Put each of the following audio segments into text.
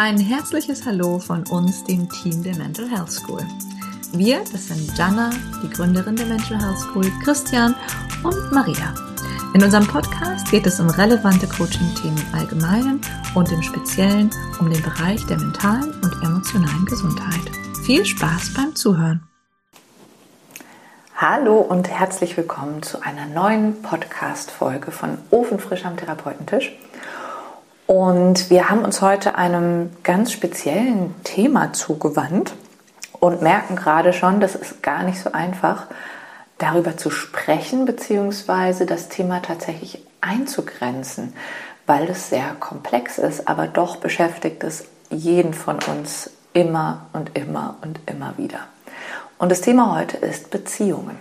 Ein herzliches Hallo von uns, dem Team der Mental Health School. Wir, das sind Jana, die Gründerin der Mental Health School, Christian und Maria. In unserem Podcast geht es um relevante Coaching-Themen im Allgemeinen und im Speziellen um den Bereich der mentalen und emotionalen Gesundheit. Viel Spaß beim Zuhören. Hallo und herzlich willkommen zu einer neuen Podcast-Folge von Ofenfrisch am Therapeutentisch. Und wir haben uns heute einem ganz speziellen Thema zugewandt und merken gerade schon, das ist gar nicht so einfach, darüber zu sprechen, beziehungsweise das Thema tatsächlich einzugrenzen, weil es sehr komplex ist, aber doch beschäftigt es jeden von uns immer und immer und immer wieder. Und das Thema heute ist Beziehungen.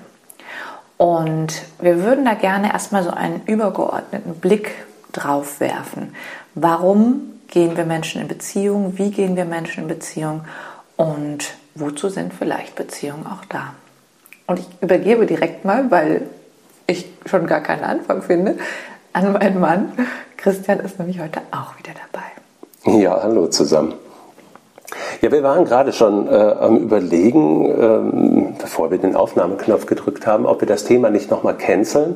Und wir würden da gerne erstmal so einen übergeordneten Blick drauf werfen. Warum gehen wir Menschen in Beziehung? Wie gehen wir Menschen in Beziehung? Und wozu sind vielleicht Beziehungen auch da? Und ich übergebe direkt mal, weil ich schon gar keinen Anfang finde, an meinen Mann. Christian ist nämlich heute auch wieder dabei. Ja, hallo zusammen. Ja, wir waren gerade schon äh, am Überlegen, ähm, bevor wir den Aufnahmeknopf gedrückt haben, ob wir das Thema nicht nochmal canceln.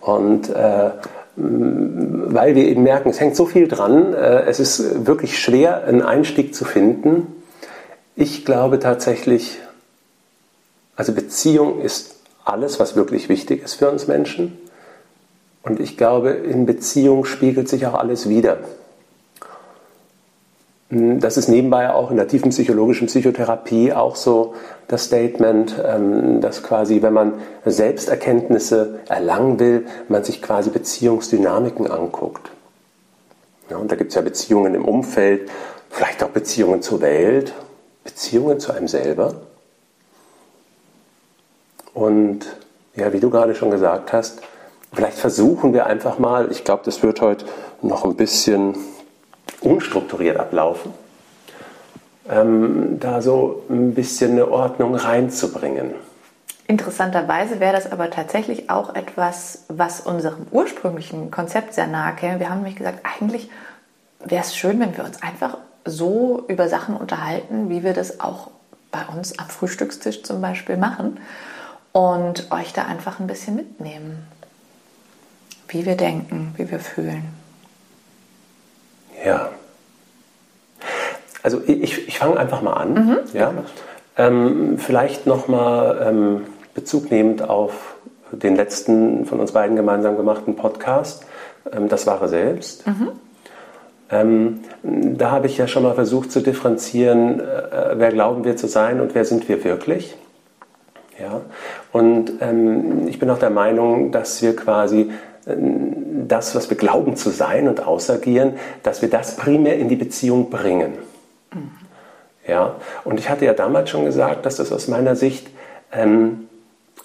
Und äh, weil wir eben merken, es hängt so viel dran, äh, es ist wirklich schwer, einen Einstieg zu finden. Ich glaube tatsächlich, also Beziehung ist alles, was wirklich wichtig ist für uns Menschen. Und ich glaube, in Beziehung spiegelt sich auch alles wieder. Das ist nebenbei auch in der tiefen psychologischen Psychotherapie auch so das Statement, ähm, dass quasi, wenn man Selbsterkenntnisse erlangen will, man sich quasi Beziehungsdynamiken anguckt. Ja, und da gibt es ja Beziehungen im Umfeld, vielleicht auch Beziehungen zur Welt, Beziehungen zu einem selber. Und ja, wie du gerade schon gesagt hast, vielleicht versuchen wir einfach mal, ich glaube, das wird heute noch ein bisschen unstrukturiert ablaufen, ähm, da so ein bisschen eine Ordnung reinzubringen. Interessanterweise wäre das aber tatsächlich auch etwas, was unserem ursprünglichen Konzept sehr nahe käme. Wir haben nämlich gesagt, eigentlich wäre es schön, wenn wir uns einfach so über Sachen unterhalten, wie wir das auch bei uns am Frühstückstisch zum Beispiel machen und euch da einfach ein bisschen mitnehmen, wie wir denken, wie wir fühlen. Ja. Also ich, ich fange einfach mal an. Mhm. Ja. Ähm, vielleicht nochmal ähm, Bezug nehmend auf den letzten von uns beiden gemeinsam gemachten Podcast, ähm, das wahre Selbst. Mhm. Ähm, da habe ich ja schon mal versucht zu differenzieren, äh, wer glauben wir zu sein und wer sind wir wirklich. Ja? Und ähm, ich bin auch der Meinung, dass wir quasi das, was wir glauben zu sein und ausagieren, dass wir das primär in die Beziehung bringen. Mhm. Ja, und ich hatte ja damals schon gesagt, dass das aus meiner Sicht ähm,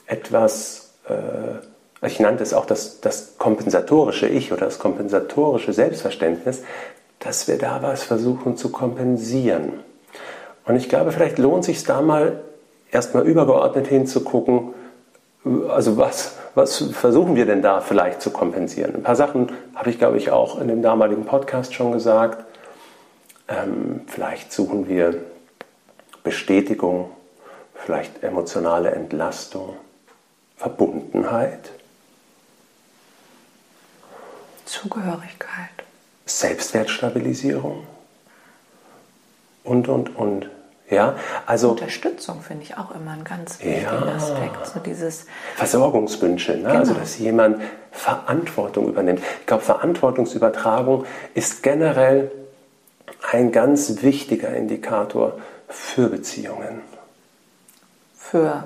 etwas, äh, ich nannte es auch das, das kompensatorische Ich oder das kompensatorische Selbstverständnis, dass wir da was versuchen zu kompensieren. Und ich glaube, vielleicht lohnt sich da mal erstmal übergeordnet hinzugucken, also was, was versuchen wir denn da vielleicht zu kompensieren? Ein paar Sachen habe ich, glaube ich, auch in dem damaligen Podcast schon gesagt. Ähm, vielleicht suchen wir Bestätigung, vielleicht emotionale Entlastung, Verbundenheit. Zugehörigkeit. Selbstwertstabilisierung und, und, und. Ja, also Unterstützung finde ich auch immer ein ganz wichtiger ja, Aspekt. So dieses Versorgungswünsche, ne? Also, genau. also dass jemand Verantwortung übernimmt. Ich glaube, Verantwortungsübertragung ist generell ein ganz wichtiger Indikator für Beziehungen. Für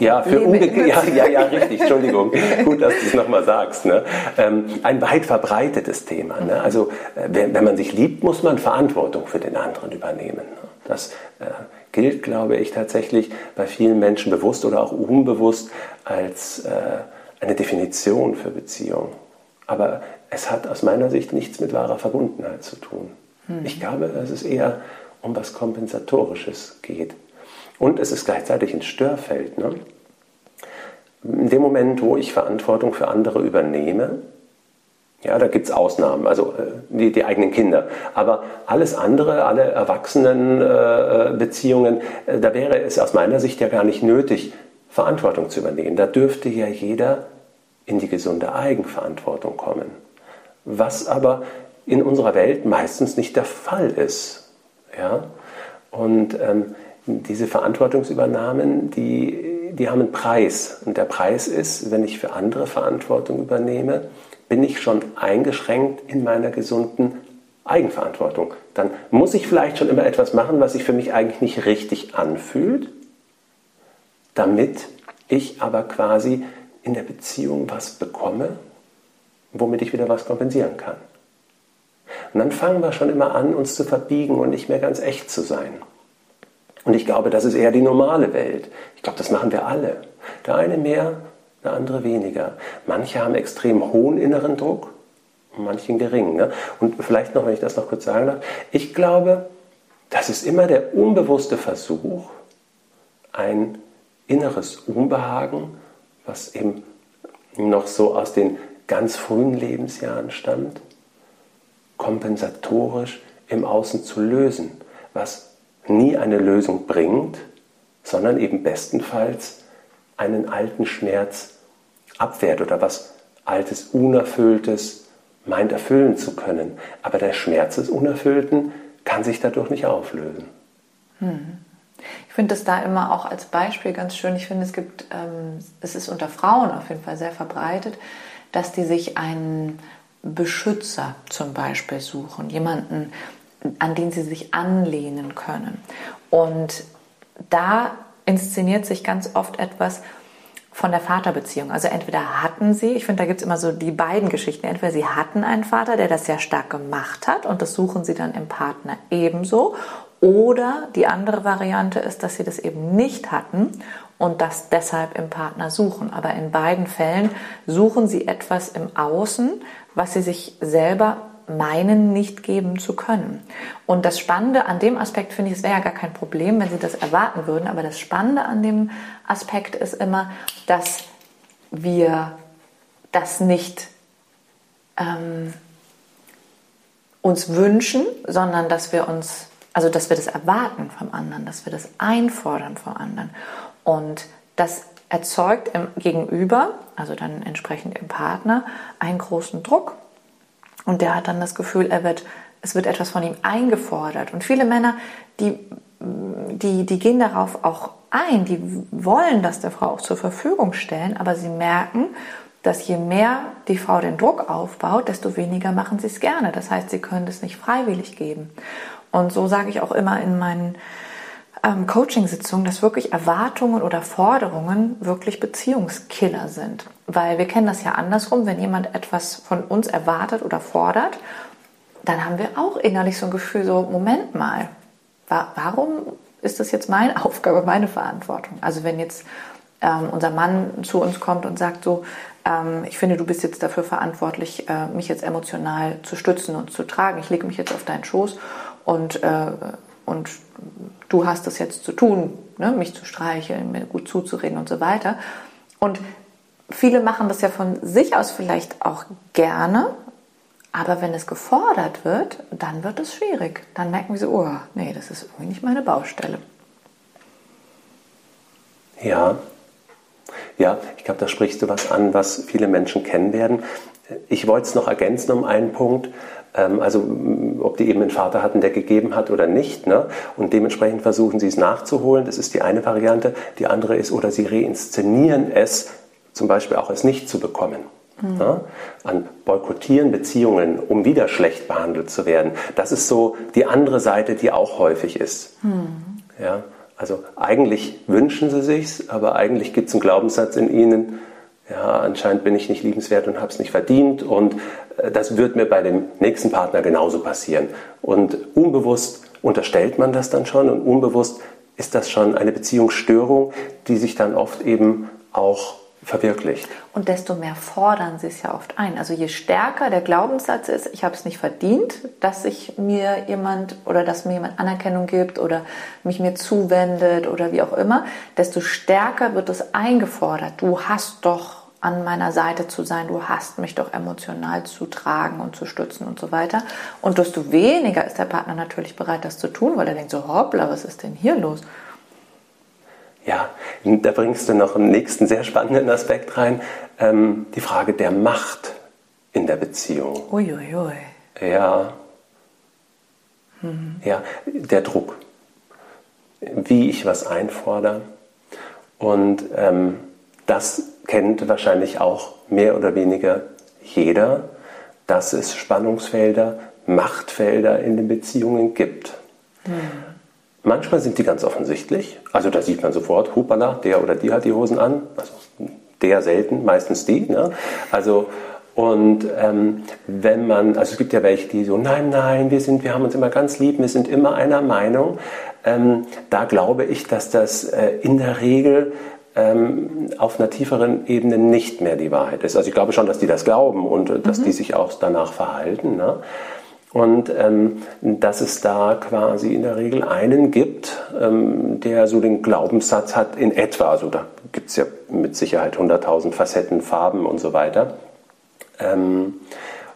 ja, für umgekehrt. Ja, ja, ja, richtig, Entschuldigung. Gut, dass du es nochmal sagst. Ne? Ähm, ein weit verbreitetes Thema. Ne? Also, äh, wenn, wenn, man sich liebt, muss man Verantwortung für den anderen übernehmen. Ne? Das äh, gilt, glaube ich, tatsächlich bei vielen Menschen bewusst oder auch unbewusst als äh, eine Definition für Beziehung. Aber es hat aus meiner Sicht nichts mit wahrer Verbundenheit zu tun. Mhm. Ich glaube, dass es eher um was Kompensatorisches geht. Und es ist gleichzeitig ein Störfeld. Ne? In dem Moment, wo ich Verantwortung für andere übernehme, Ja, da gibt es Ausnahmen, also äh, die, die, eigenen Kinder. Aber alles andere, alle Erwachsenenbeziehungen, äh, äh, da wäre es aus meiner Sicht ja gar nicht nötig, Verantwortung zu übernehmen. Da dürfte ja jeder in die gesunde Eigenverantwortung kommen. Was aber in unserer Welt meistens nicht der Fall ist. Ja? Und ähm, diese Verantwortungsübernahmen, die, die haben einen Preis. Und der Preis ist, wenn ich für andere Verantwortung übernehme, bin ich schon eingeschränkt in meiner gesunden Eigenverantwortung. Dann muss ich vielleicht schon immer etwas machen, was sich für mich eigentlich nicht richtig anfühlt, damit ich aber quasi in der Beziehung was bekomme, womit ich wieder was kompensieren kann. Und dann fangen wir schon immer an, uns zu verbiegen und nicht mehr ganz echt zu sein. Und ich glaube, das ist eher die normale Welt. Ich glaube, das machen wir alle. Der eine mehr, der andere weniger. Manche haben extrem hohen inneren Druck manchen geringen. Ne? Und vielleicht noch, wenn ich das noch kurz sagen darf, ich glaube, das ist immer der unbewusste Versuch, ein inneres Unbehagen, was eben noch so aus den ganz frühen Lebensjahren stammt, kompensatorisch im Außen zu lösen, was nie eine Lösung bringt, sondern eben bestenfalls einen alten Schmerz abwehrt oder was altes, unerfülltes meint erfüllen zu können. Aber der Schmerz des Unerfüllten kann sich dadurch nicht auflösen. Hm. Ich finde das da immer auch als Beispiel ganz schön. Ich finde, es gibt, ähm, es ist unter Frauen auf jeden Fall sehr verbreitet, dass die sich einen Beschützer zum Beispiel suchen, jemanden, an den sie sich anlehnen können. Und da inszeniert sich ganz oft etwas von der Vaterbeziehung. Also entweder hatten sie, ich finde, da gibt es immer so die beiden Geschichten. Entweder sie hatten einen Vater, der das sehr stark gemacht hat und das suchen sie dann im Partner ebenso. Oder die andere Variante ist, dass sie das eben nicht hatten und das deshalb im Partner suchen. Aber in beiden Fällen suchen sie etwas im Außen, was sie sich selber meinen, nicht geben zu können. Und das Spannende an dem Aspekt finde ich, es wäre ja gar kein Problem, wenn Sie das erwarten würden, aber das Spannende an dem Aspekt ist immer, dass wir das nicht ähm, uns wünschen, sondern dass wir uns, also dass wir das erwarten vom anderen, dass wir das einfordern vom anderen. Und das erzeugt im Gegenüber, also dann entsprechend im Partner, einen großen Druck. Und der hat dann das Gefühl, er wird, es wird etwas von ihm eingefordert. Und viele Männer, die, die, die gehen darauf auch ein, die wollen das der Frau auch zur Verfügung stellen, aber sie merken, dass je mehr die Frau den Druck aufbaut, desto weniger machen sie es gerne. Das heißt, sie können es nicht freiwillig geben. Und so sage ich auch immer in meinen ähm, Coaching-Sitzungen, dass wirklich Erwartungen oder Forderungen wirklich Beziehungskiller sind. Weil wir kennen das ja andersrum, wenn jemand etwas von uns erwartet oder fordert, dann haben wir auch innerlich so ein Gefühl, so, Moment mal, wa warum ist das jetzt meine Aufgabe, meine Verantwortung? Also wenn jetzt ähm, unser Mann zu uns kommt und sagt so, ähm, ich finde, du bist jetzt dafür verantwortlich, äh, mich jetzt emotional zu stützen und zu tragen. Ich lege mich jetzt auf deinen Schoß und, äh, und du hast es jetzt zu tun, ne, mich zu streicheln, mir gut zuzureden und so weiter. Und viele machen das ja von sich aus vielleicht auch gerne, aber wenn es gefordert wird, dann wird es schwierig. Dann merken so, oh, nee, das ist irgendwie nicht meine Baustelle. Ja, ja, ich glaube, da sprichst du was an, was viele Menschen kennen werden. Ich wollte es noch ergänzen um einen Punkt. Ähm, also ob die eben einen Vater hatten, der gegeben hat oder nicht. Ne? Und dementsprechend versuchen sie es nachzuholen. Das ist die eine Variante. Die andere ist, oder sie reinszenieren es, zum Beispiel auch es nicht zu bekommen. Mhm. Ja? An boykottieren Beziehungen, um wieder schlecht behandelt zu werden. Das ist so die andere Seite, die auch häufig ist. Mhm. Ja? Also eigentlich wünschen sie sich's, aber eigentlich gibt es einen Glaubenssatz in ihnen, ja, anscheinend bin ich nicht liebenswert und habe es nicht verdient und äh, das wird mir bei dem nächsten Partner genauso passieren. Und unbewusst unterstellt man das dann schon und unbewusst ist das schon eine Beziehungsstörung, die sich dann oft eben auch verwirklicht. Und desto mehr fordern sie es ja oft ein. Also je stärker der Glaubenssatz ist, ich habe es nicht verdient, dass sich mir jemand oder dass mir jemand Anerkennung gibt oder mich mir zuwendet oder wie auch immer, desto stärker wird es eingefordert. Du hast doch an meiner Seite zu sein, du hast mich doch emotional zu tragen und zu stützen und so weiter. Und desto weniger ist der Partner natürlich bereit, das zu tun, weil er denkt so, hoppla, was ist denn hier los? Ja, da bringst du noch einen nächsten sehr spannenden Aspekt rein, ähm, die Frage der Macht in der Beziehung. Uiuiui. Ui, ui. Ja. Mhm. Ja, der Druck. Wie ich was einfordere. Und ähm, das kennt wahrscheinlich auch mehr oder weniger jeder, dass es Spannungsfelder, Machtfelder in den Beziehungen gibt. Mhm. Manchmal sind die ganz offensichtlich. Also da sieht man sofort, hupala, der oder die hat die Hosen an. Also der selten, meistens die. Ne? Also und ähm, wenn man, also es gibt ja welche, die so, nein, nein, wir sind, wir haben uns immer ganz lieb, wir sind immer einer Meinung. Ähm, da glaube ich, dass das äh, in der Regel ähm, auf einer tieferen Ebene nicht mehr die Wahrheit ist. Also ich glaube schon, dass die das glauben und äh, dass mhm. die sich auch danach verhalten. Ne? Und ähm, dass es da quasi in der Regel einen gibt, ähm, der so den Glaubenssatz hat in etwa, also da gibt es ja mit Sicherheit 100.000 Facetten, Farben und so weiter. Ähm,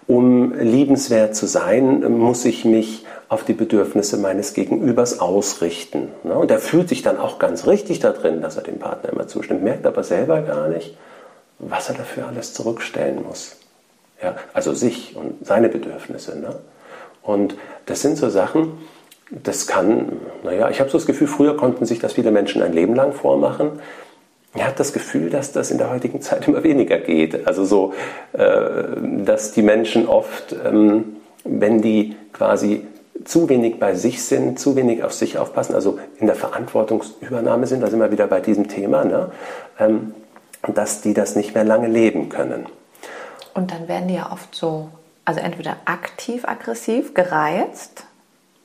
um liebenswert zu sein, muss ich mich auf die Bedürfnisse meines Gegenübers ausrichten. Ne? Und er fühlt sich dann auch ganz richtig da drin, dass er dem Partner immer zustimmt, merkt aber selber gar nicht, was er dafür alles zurückstellen muss. Ja, also sich und seine Bedürfnisse. Ne? Und das sind so Sachen, das kann, naja, ich habe so das Gefühl, früher konnten sich das viele Menschen ein Leben lang vormachen. Ich habe das Gefühl, dass das in der heutigen Zeit immer weniger geht. Also so, äh, dass die Menschen oft, ähm, wenn die quasi zu wenig bei sich sind, zu wenig auf sich aufpassen, also in der Verantwortungsübernahme sind, da sind wir wieder bei diesem Thema, ne? Ähm, dass die das nicht mehr lange leben können. Und dann werden die ja oft so also entweder aktiv-aggressiv, gereizt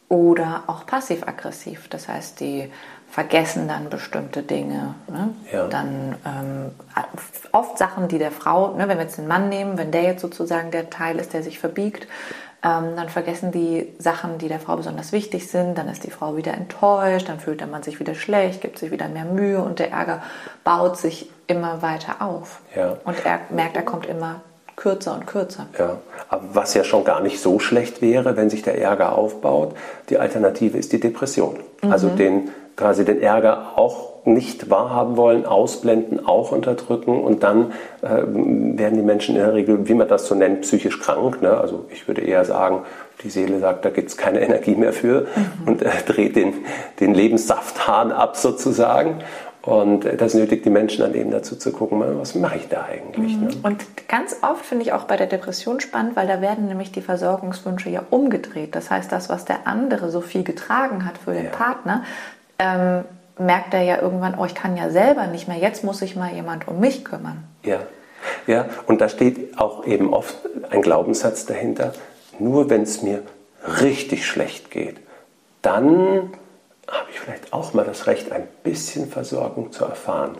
oder auch passiv-aggressiv. Das heißt, die vergessen dann bestimmte Dinge. Ne? Ja. Dann ähm, oft Sachen, die der Frau, ne, wenn wir jetzt den Mann nehmen, wenn der jetzt sozusagen der Teil ist, der sich verbiegt, ähm, dann vergessen die Sachen, die der Frau besonders wichtig sind. Dann ist die Frau wieder enttäuscht, dann fühlt der Mann sich wieder schlecht, gibt sich wieder mehr Mühe und der Ärger baut sich immer weiter auf. Ja. Und er merkt, er kommt immer kürzer und kürzer. Ja, aber was ja schon gar nicht so schlecht wäre, wenn sich der Ärger aufbaut. Die Alternative ist die Depression. Mhm. Also den, quasi den Ärger auch nicht wahrhaben wollen, ausblenden, auch unterdrücken und dann äh, werden die Menschen in der Regel, wie man das so nennt, psychisch krank. Ne? Also ich würde eher sagen, die Seele sagt, da gibt es keine Energie mehr für mhm. und äh, dreht den, den Lebenssafthahn ab sozusagen. Und das nötigt die Menschen dann eben dazu zu gucken, was mache ich da eigentlich. Ne? Mhm. Und ganz oft finde ich auch bei der Depression spannend, weil da werden nämlich die Versorgungswünsche ja umgedreht. Das heißt, das, was der andere so viel getragen hat für den ja. Partner, ähm, merkt er ja irgendwann, oh, ich kann ja selber nicht mehr, jetzt muss sich mal jemand um mich kümmern. Ja, ja. und da steht auch eben oft ein Glaubenssatz dahinter, nur wenn es mir richtig schlecht geht, dann habe ich vielleicht auch mal das Recht, ein bisschen Versorgung zu erfahren.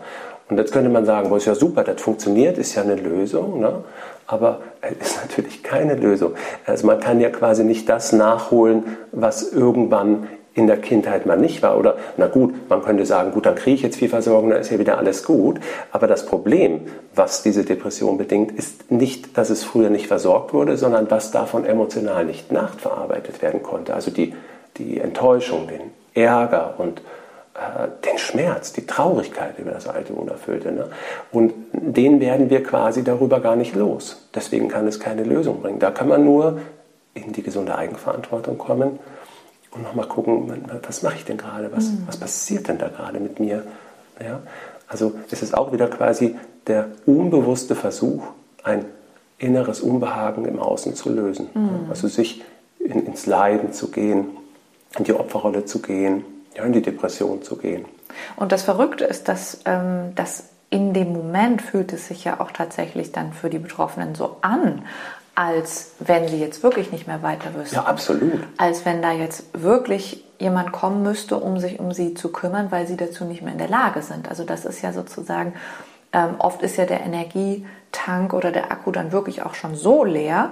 Und jetzt könnte man sagen, boah, ist ja super, das funktioniert, ist ja eine Lösung, ne? aber es ist natürlich keine Lösung. Also man kann ja quasi nicht das nachholen, was irgendwann in der Kindheit mal nicht war. Oder na gut, man könnte sagen, gut, dann kriege ich jetzt viel Versorgung, dann ist ja wieder alles gut. Aber das Problem, was diese Depression bedingt, ist nicht, dass es früher nicht versorgt wurde, sondern was davon emotional nicht nachverarbeitet werden konnte. Also die, die Enttäuschung, den Ärger und äh, den Schmerz, die Traurigkeit über das alte Unerfüllte. Ne? Und den werden wir quasi darüber gar nicht los. Deswegen kann es keine Lösung bringen. Da kann man nur in die gesunde Eigenverantwortung kommen und nochmal gucken, was mache ich denn gerade, was, mhm. was passiert denn da gerade mit mir. Ja? Also es ist auch wieder quasi der unbewusste Versuch, ein inneres Unbehagen im Außen zu lösen. Mhm. Also sich in, ins Leiden zu gehen, in die Opferrolle zu gehen, ja, in die Depression zu gehen. Und das Verrückte ist, dass, ähm, dass in dem Moment fühlt es sich ja auch tatsächlich dann für die Betroffenen so an, als wenn sie jetzt wirklich nicht mehr weiter wüssten. Ja, absolut. Als wenn da jetzt wirklich jemand kommen müsste, um sich um sie zu kümmern, weil sie dazu nicht mehr in der Lage sind. Also das ist ja sozusagen, ähm, oft ist ja der Energietank oder der Akku dann wirklich auch schon so leer,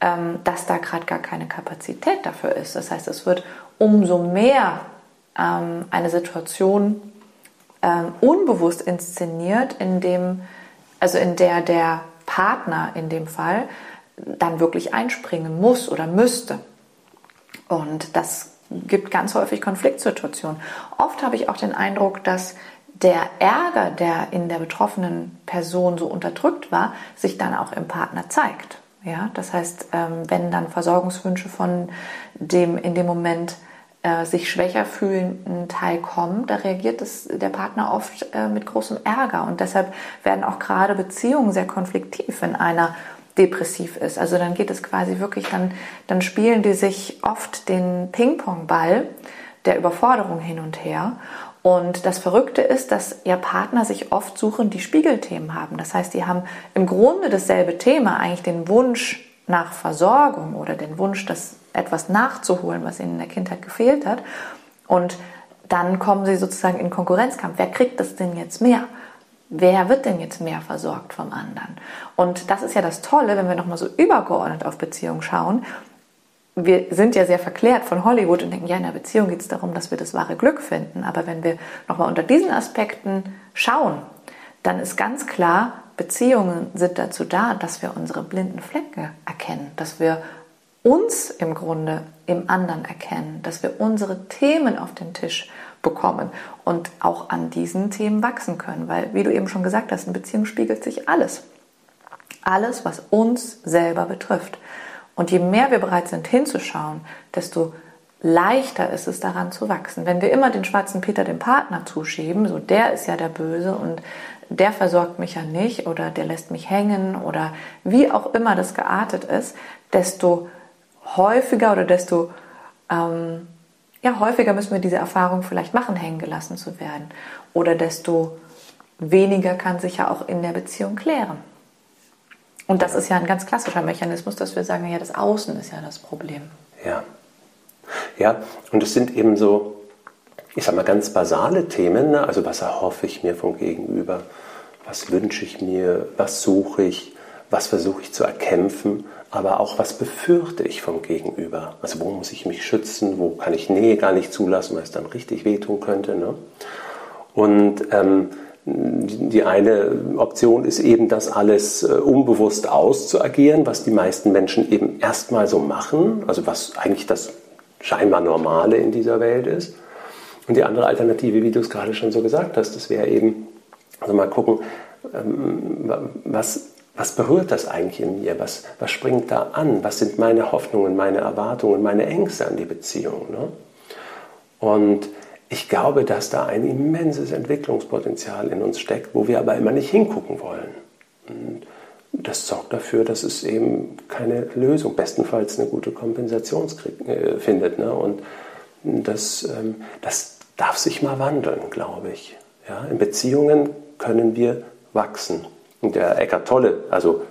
ähm, dass da gerade gar keine Kapazität dafür ist. Das heißt, es wird umso mehr ähm, eine Situation ähm, unbewusst inszeniert, in dem Also in der der Partner in dem Fall dann wirklich einspringen muss oder müsste. Und das gibt ganz häufig Konfliktsituationen. Oft habe ich auch den Eindruck, dass der Ärger, der in der betroffenen Person so unterdrückt war, sich dann auch im Partner zeigt. Ja, das heißt, ähm, wenn dann Versorgungswünsche von dem in dem Moment äh, sich schwächer fühlenden Teil kommen, da reagiert das, der Partner oft äh, mit großem Ärger. Und deshalb werden auch gerade Beziehungen sehr konfliktiv, wenn einer depressiv ist. Also dann geht es quasi wirklich, dann, dann spielen die sich oft den Ping-Pong-Ball der Überforderung hin und her. Und das Verrückte ist, dass ja Partner sich oft suchen, die Spiegelthemen haben. Das heißt, die haben im Grunde dasselbe Thema, eigentlich den Wunsch nach Versorgung oder den Wunsch, das etwas nachzuholen, was ihnen in der Kindheit gefehlt hat. Und dann kommen sie sozusagen in Konkurrenzkampf. Wer kriegt das denn jetzt mehr? Wer wird denn jetzt mehr versorgt vom anderen? Und das ist ja das Tolle, wenn wir nochmal so übergeordnet auf Beziehungen schauen, wir sind ja sehr verklärt von Hollywood und denken, ja, in der Beziehung geht es darum, dass wir das wahre Glück finden. Aber wenn wir nochmal unter diesen Aspekten schauen, dann ist ganz klar, Beziehungen sind dazu da, dass wir unsere blinden Flecke erkennen, dass wir uns im Grunde im anderen erkennen, dass wir unsere Themen auf den Tisch bekommen und auch an diesen Themen wachsen können. Weil, wie du eben schon gesagt hast, in Beziehung spiegelt sich alles. Alles, was uns selber betrifft. Und je mehr wir bereit sind hinzuschauen, desto leichter ist es daran zu wachsen. Wenn wir immer den schwarzen Peter dem Partner zuschieben, so der ist ja der Böse und der versorgt mich ja nicht oder der lässt mich hängen oder wie auch immer das geartet ist, desto häufiger oder desto ähm, ja, häufiger müssen wir diese Erfahrung vielleicht machen, hängen gelassen zu werden. Oder desto weniger kann sich ja auch in der Beziehung klären. Und das ist ja ein ganz klassischer Mechanismus, dass wir sagen, ja, das Außen ist ja das Problem. Ja. Ja, und es sind eben so, ich sag mal, ganz basale Themen. Ne? Also, was erhoffe ich mir vom Gegenüber? Was wünsche ich mir? Was suche ich? Was versuche ich zu erkämpfen? Aber auch, was befürchte ich vom Gegenüber? Also, wo muss ich mich schützen? Wo kann ich Nähe gar nicht zulassen, weil es dann richtig wehtun könnte? Ne? Und ähm, die eine Option ist eben, das alles äh, unbewusst auszuagieren, was die meisten Menschen eben erstmal so machen, also was eigentlich das scheinbar Normale in dieser Welt ist. Und die andere Alternative, wie du es gerade schon so gesagt hast, das wäre eben, also mal gucken, ähm, was, was berührt das eigentlich in mir? Was, was springt da an? Was sind meine Hoffnungen, meine Erwartungen, meine Ängste an die Beziehung? Ne? Und ich glaube, dass da ein immenses Entwicklungspotenzial in uns steckt, wo wir aber immer nicht hingucken wollen. Und das sorgt dafür, dass es eben keine Lösung, bestenfalls eine gute Kompensation äh, findet. Ne? Und das, ähm, das darf sich mal wandeln, glaube ich. Ja? In Beziehungen können wir wachsen. Und der Eckart Tolle, also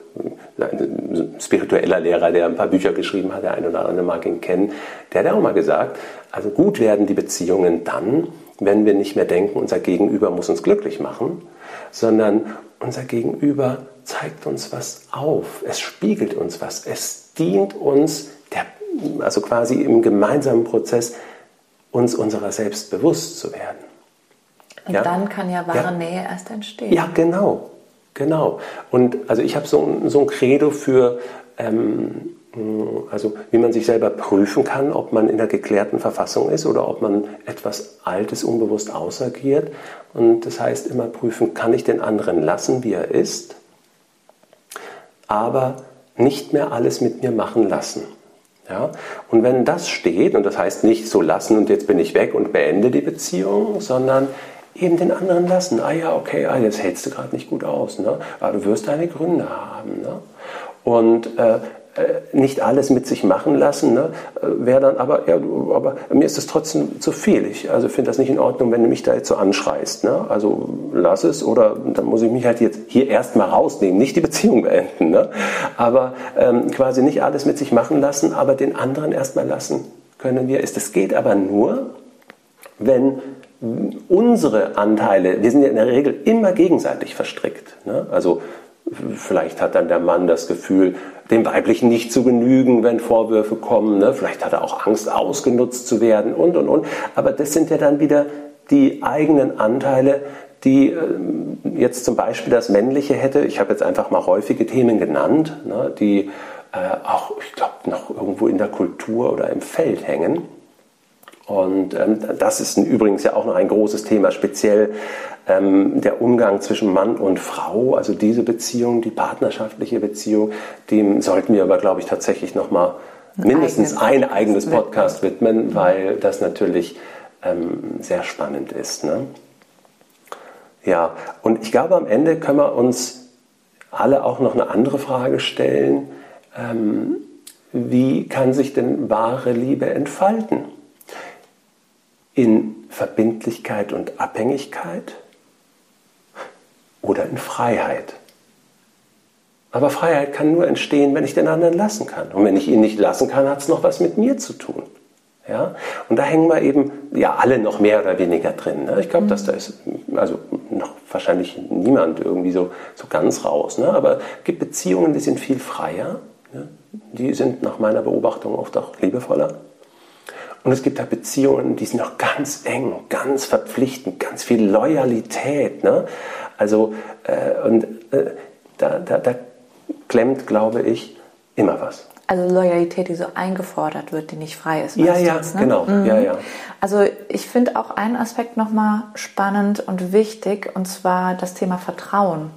ein spiritueller Lehrer, der ein paar Bücher geschrieben hat, der ein oder andere mag ihn kennen, der hat auch mal gesagt, also gut werden die Beziehungen dann, wenn wir nicht mehr denken, unser Gegenüber muss uns glücklich machen, sondern unser Gegenüber zeigt uns was auf, es spiegelt uns was, es dient uns, der, also quasi im gemeinsamen Prozess, uns unserer selbst bewusst zu werden. Und ja? dann kann ja wahre ja. Nähe erst entstehen. Ja, genau. Genau. Und also ich habe so, so ein Credo für, ähm, also wie man sich selber prüfen kann, ob man in einer geklärten Verfassung ist oder ob man etwas Altes unbewusst ausagiert. Und das heißt immer prüfen, kann ich den anderen lassen, wie er ist, aber nicht mehr alles mit mir machen lassen. Ja? Und wenn das steht, und das heißt nicht so lassen und jetzt bin ich weg und beende die Beziehung, sondern eben den anderen lassen. Ah ja, okay, ah, jetzt hältst du gerade nicht gut aus. Ne? Aber ah, du wirst deine Gründe haben. Ne? Und äh, äh, nicht alles mit sich machen lassen, ne? Äh, wäre dann aber, ja, aber mir ist das trotzdem zu viel. Ich also finde das nicht in Ordnung, wenn du mich da jetzt so anschreist. Ne? Also lass es oder dann muss ich mich halt jetzt hier erstmal rausnehmen, nicht die Beziehung beenden. Ne? Aber ähm, quasi nicht alles mit sich machen lassen, aber den anderen erstmal lassen können wir. Ist das geht aber nur, wenn unsere Anteile, wir sind ja in der Regel immer gegenseitig verstrickt. Ne? Also vielleicht hat dann der Mann das Gefühl, dem Weiblichen nicht zu genügen, wenn Vorwürfe kommen. Ne? Vielleicht hat er auch Angst, ausgenutzt zu werden und, und, und. Aber das sind ja dann wieder die eigenen Anteile, die äh, jetzt zum Beispiel das Männliche hätte, ich habe jetzt einfach mal häufige Themen genannt, ne, die äh, auch, ich glaube, noch irgendwo in der Kultur oder im Feld hängen. Und ähm, das ist übrigens ja auch noch ein großes Thema, speziell ähm, der Umgang zwischen Mann und Frau, also diese Beziehung, die partnerschaftliche Beziehung, dem sollten wir aber, glaube ich, tatsächlich nochmal mindestens ein eigenes Podcast widmen, weil das natürlich ähm, sehr spannend ist. Ne? Ja, und ich glaube, am Ende können wir uns alle auch noch eine andere Frage stellen. Ähm, wie kann sich denn wahre Liebe entfalten? In Verbindlichkeit und Abhängigkeit oder in Freiheit? Aber Freiheit kann nur entstehen, wenn ich den anderen lassen kann. Und wenn ich ihn nicht lassen kann, hat es noch was mit mir zu tun. Ja? Und da hängen wir eben ja alle noch mehr oder weniger drin. Ne? Ich glaube, mhm. dass da ist also noch wahrscheinlich niemand irgendwie so, so ganz raus. Ne? Aber es gibt Beziehungen, die sind viel freier. Ne? Die sind nach meiner Beobachtung oft auch liebevoller. Und es gibt da Beziehungen, die sind noch ganz eng, ganz verpflichtend, ganz viel Loyalität. Ne? Also, äh, und äh, da, da, da klemmt, glaube ich, immer was. Also Loyalität, die so eingefordert wird, die nicht frei ist. Ja, ja, jetzt, ne? genau. Mhm. Ja, ja. Also ich finde auch einen Aspekt nochmal spannend und wichtig, und zwar das Thema Vertrauen.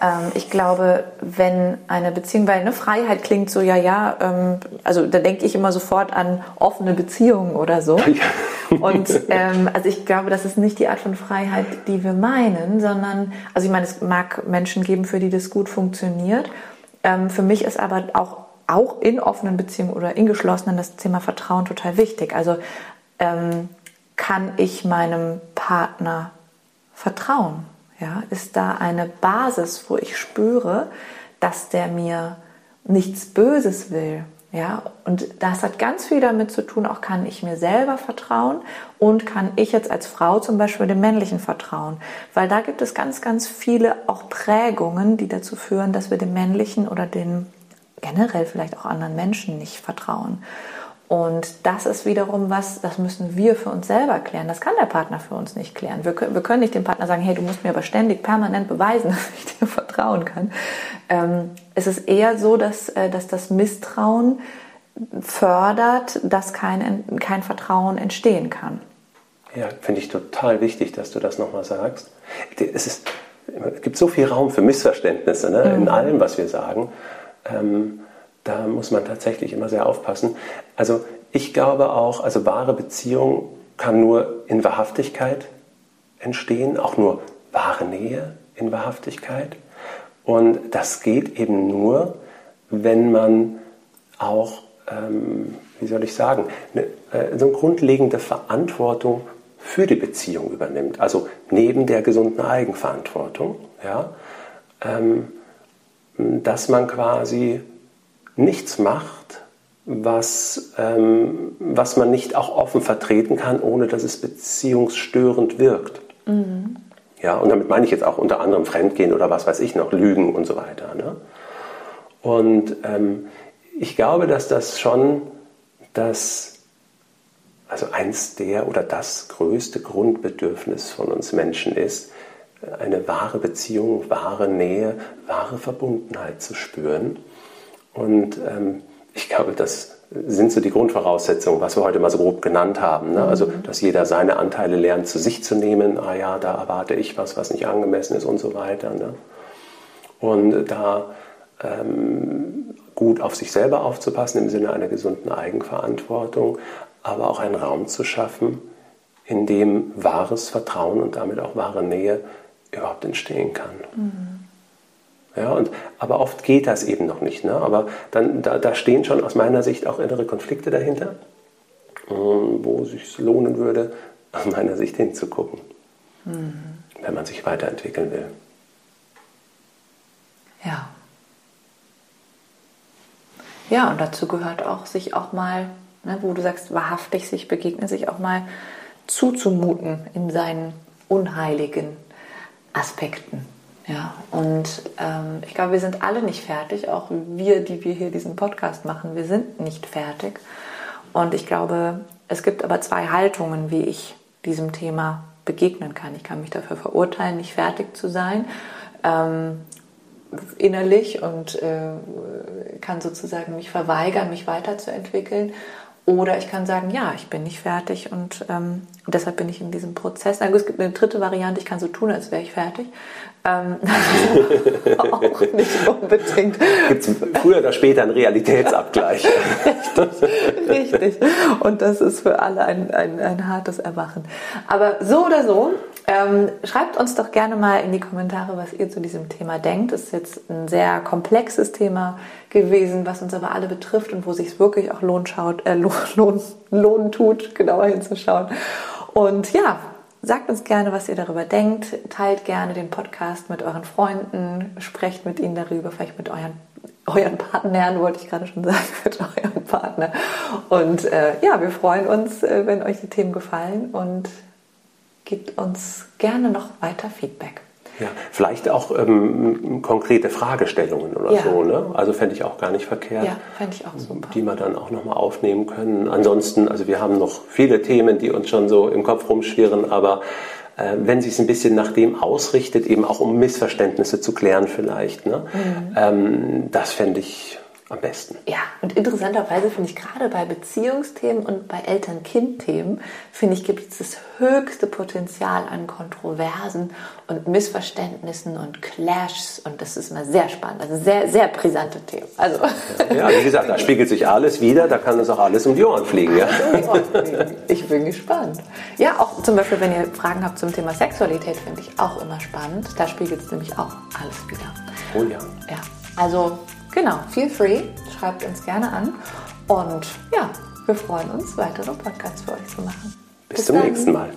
Ähm, ich glaube, wenn eine Beziehung, weil eine Freiheit klingt so, ja, ja, ähm, also da denke ich immer sofort an offene Beziehungen oder so. Und ähm, also ich glaube, das ist nicht die Art von Freiheit, die wir meinen, sondern, also ich meine, es mag Menschen geben, für die das gut funktioniert. Ähm, für mich ist aber auch auch in offenen Beziehungen oder in geschlossenen das Thema Vertrauen total wichtig. Also ähm, kann ich meinem Partner vertrauen? Ja, ist da eine Basis, wo ich spüre, dass der mir nichts Böses will? Ja, und das hat ganz viel damit zu tun, auch kann ich mir selber vertrauen und kann ich jetzt als Frau zum Beispiel dem männlichen vertrauen. Weil da gibt es ganz, ganz viele auch Prägungen, die dazu führen, dass wir dem männlichen oder den generell vielleicht auch anderen Menschen nicht vertrauen. Und das ist wiederum was, das müssen wir für uns selber klären. Das kann der Partner für uns nicht klären. Wir können, wir können nicht dem Partner sagen, hey, du musst mir aber ständig permanent beweisen, dass ich dir vertrauen kann. Ähm, es ist eher so, dass, äh, dass das Misstrauen fördert, dass kein, kein Vertrauen entstehen kann. Ja, finde ich total wichtig, dass du das nochmal sagst. Es, ist, es gibt so viel Raum für Missverständnisse ne, mhm. in allem, was wir sagen. Ähm, da muss man tatsächlich immer sehr aufpassen. Also ich glaube auch, also wahre Beziehung kann nur in Wahrhaftigkeit entstehen, auch nur wahre Nähe in Wahrhaftigkeit. Und das geht eben nur, wenn man auch, ähm, wie soll ich sagen, eine, äh, so eine grundlegende Verantwortung für die Beziehung übernimmt. Also neben der gesunden Eigenverantwortung, ja, ähm, dass man quasi nichts macht, was, ähm, was man nicht auch offen vertreten kann, ohne dass es beziehungsstörend wirkt. Mhm. Ja, und damit meine ich jetzt auch unter anderem Fremdgehen oder was weiß ich noch, Lügen und so weiter. Ne? Und ähm, ich glaube, dass das schon das, also eins der oder das größte Grundbedürfnis von uns Menschen ist, eine wahre Beziehung, wahre Nähe, wahre Verbundenheit zu spüren. Und ähm, ich glaube, das sind so die Grundvoraussetzungen, was wir heute mal so grob genannt haben. Ne? Also, mhm. dass jeder seine Anteile lernt, zu sich zu nehmen. Ah ja, da erwarte ich was, was nicht angemessen ist und so weiter. Ne? Und da ähm, gut auf sich selber aufzupassen im Sinne einer gesunden Eigenverantwortung, aber auch einen Raum zu schaffen, in dem wahres Vertrauen und damit auch wahre Nähe überhaupt entstehen kann. Mhm. Ja, und, aber oft geht das eben noch nicht. Ne? Aber dann, da, da stehen schon aus meiner Sicht auch innere Konflikte dahinter, ähm, wo es sich lohnen würde, aus meiner Sicht hinzugucken, mhm. wenn man sich weiterentwickeln will. Ja. Ja, und dazu gehört auch, sich auch mal, ne, wo du sagst, wahrhaftig sich begegnen, sich auch mal zuzumuten in seinen unheiligen Aspekten. Ja, und ähm, ich glaube, wir sind alle nicht fertig, auch wir, die wir hier diesen Podcast machen, wir sind nicht fertig. Und ich glaube, es gibt aber zwei Haltungen, wie ich diesem Thema begegnen kann. Ich kann mich dafür verurteilen, nicht fertig zu sein. Ähm, innerlich und äh, kann sozusagen mich verweigern, mich weiterzuentwickeln. Oder ich kann sagen, ja, ich bin nicht fertig und ähm, deshalb bin ich in diesem Prozess. es gibt eine dritte Variante, ich kann so tun, als wäre ich fertig. Ähm, auch nicht unbedingt. Gibt es früher oder später einen Realitätsabgleich? richtig, richtig. Und das ist für alle ein, ein, ein hartes Erwachen. Aber so oder so, ähm, schreibt uns doch gerne mal in die Kommentare, was ihr zu diesem Thema denkt. Es ist jetzt ein sehr komplexes Thema gewesen, was uns aber alle betrifft und wo sich es wirklich auch lohnt, schaut, äh, lohn, lohn tut, genauer hinzuschauen. Und ja, sagt uns gerne, was ihr darüber denkt. Teilt gerne den Podcast mit euren Freunden, sprecht mit ihnen darüber, vielleicht mit euren euren Partnern, wollte ich gerade schon sagen, mit eurem Partner. Und äh, ja, wir freuen uns, äh, wenn euch die Themen gefallen und gebt uns gerne noch weiter Feedback. Ja, vielleicht auch ähm, konkrete Fragestellungen oder ja. so. Ne? Also fände ich auch gar nicht verkehrt. Ja, fände ich auch super. Die wir dann auch nochmal aufnehmen können. Ansonsten, also wir haben noch viele Themen, die uns schon so im Kopf rumschwirren, aber äh, wenn sich es ein bisschen nach dem ausrichtet, eben auch um Missverständnisse zu klären vielleicht, ne? Mhm. Ähm, das fände ich am besten. Ja, und interessanterweise finde ich gerade bei Beziehungsthemen und bei Eltern-Kind-Themen, finde ich, gibt es das höchste Potenzial an Kontroversen und Missverständnissen und Clashs und das ist immer sehr spannend, also sehr, sehr brisante Themen. Also ja, wie gesagt, da spiegelt sich alles wieder, da kann uns auch alles um die Ohren fliegen. Ja? Ich bin gespannt. Ja, auch zum Beispiel, wenn ihr Fragen habt zum Thema Sexualität, finde ich auch immer spannend. Da spiegelt es nämlich auch alles wieder. Oh ja. Ja, also Genau, feel free, schreibt uns gerne an und ja, wir freuen uns, weitere Podcasts für euch zu machen. Bis, Bis zum dann. nächsten Mal.